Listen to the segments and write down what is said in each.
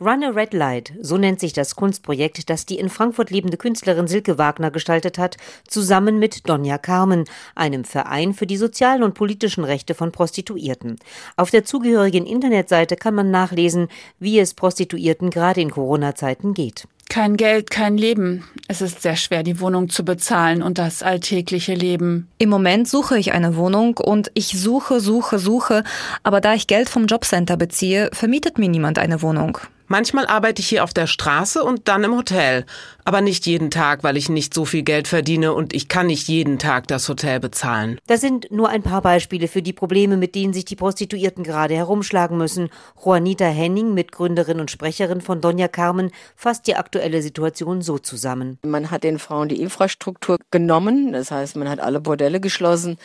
Run a Red Light, so nennt sich das Kunstprojekt, das die in Frankfurt lebende Künstlerin Silke Wagner gestaltet hat, zusammen mit Donja Carmen, einem Verein für die sozialen und politischen Rechte von Prostituierten. Auf der zugehörigen Internetseite kann man nachlesen, wie es Prostituierten gerade in Corona-Zeiten geht. Kein Geld, kein Leben. Es ist sehr schwer, die Wohnung zu bezahlen und das alltägliche Leben. Im Moment suche ich eine Wohnung und ich suche, suche, suche, aber da ich Geld vom Jobcenter beziehe, vermietet mir niemand eine Wohnung. Manchmal arbeite ich hier auf der Straße und dann im Hotel. Aber nicht jeden Tag, weil ich nicht so viel Geld verdiene und ich kann nicht jeden Tag das Hotel bezahlen. Das sind nur ein paar Beispiele für die Probleme, mit denen sich die Prostituierten gerade herumschlagen müssen. Juanita Henning, Mitgründerin und Sprecherin von Donja Carmen, fasst die aktuelle Situation so zusammen. Man hat den Frauen die Infrastruktur genommen. Das heißt, man hat alle Bordelle geschlossen,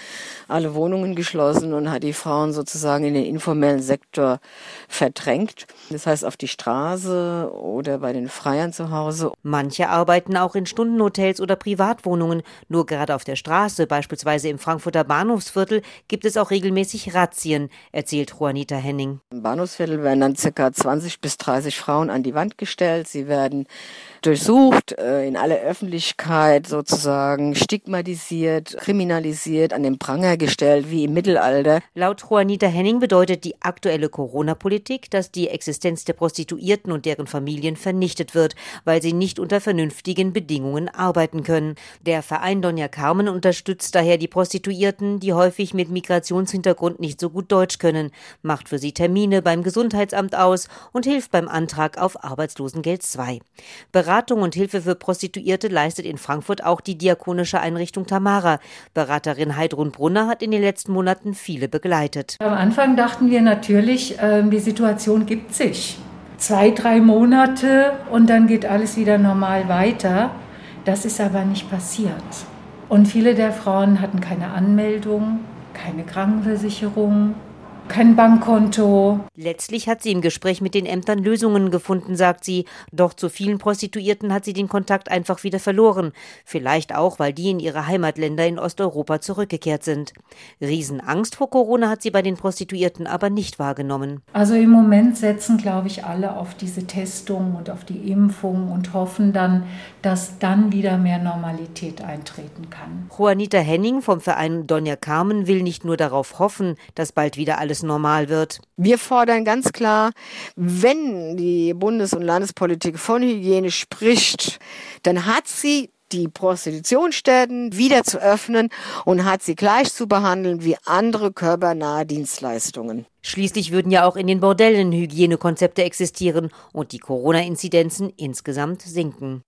alle Wohnungen geschlossen und hat die Frauen sozusagen in den informellen Sektor verdrängt. Das heißt, auf die Straße Straße oder bei den Freiern zu Hause. Manche arbeiten auch in Stundenhotels oder Privatwohnungen. Nur gerade auf der Straße, beispielsweise im Frankfurter Bahnhofsviertel, gibt es auch regelmäßig Razzien, erzählt Juanita Henning. Im Bahnhofsviertel werden dann circa 20 bis 30 Frauen an die Wand gestellt. Sie werden durchsucht, äh, in aller Öffentlichkeit sozusagen stigmatisiert, kriminalisiert, an den Pranger gestellt, wie im Mittelalter. Laut Juanita Henning bedeutet die aktuelle Corona-Politik, dass die Existenz der Prostituierten und deren Familien vernichtet wird, weil sie nicht unter vernünftigen Bedingungen arbeiten können. Der Verein Donja Carmen unterstützt daher die Prostituierten, die häufig mit Migrationshintergrund nicht so gut Deutsch können, macht für sie Termine beim Gesundheitsamt aus und hilft beim Antrag auf Arbeitslosengeld II. Beratung und Hilfe für Prostituierte leistet in Frankfurt auch die diakonische Einrichtung Tamara. Beraterin Heidrun Brunner hat in den letzten Monaten viele begleitet. Am Anfang dachten wir natürlich, ähm, die Situation gibt sich. Zwei, drei Monate und dann geht alles wieder normal weiter. Das ist aber nicht passiert. Und viele der Frauen hatten keine Anmeldung, keine Krankenversicherung, kein Bankkonto. Letztlich hat sie im Gespräch mit den Ämtern Lösungen gefunden, sagt sie. Doch zu vielen Prostituierten hat sie den Kontakt einfach wieder verloren. Vielleicht auch, weil die in ihre Heimatländer in Osteuropa zurückgekehrt sind. Riesenangst vor Corona hat sie bei den Prostituierten aber nicht wahrgenommen. Also im Moment setzen, glaube ich, alle auf diese Testung und auf die Impfung und hoffen dann, dass dann wieder mehr Normalität eintreten kann. Juanita Henning vom Verein Donja Carmen will nicht nur darauf hoffen, dass bald wieder alles normal wird. Wir fordern ganz klar, wenn die Bundes- und Landespolitik von Hygiene spricht, dann hat sie die Prostitutionsstätten wieder zu öffnen und hat sie gleich zu behandeln wie andere körpernahe Dienstleistungen. Schließlich würden ja auch in den Bordellen Hygienekonzepte existieren und die Corona-Inzidenzen insgesamt sinken.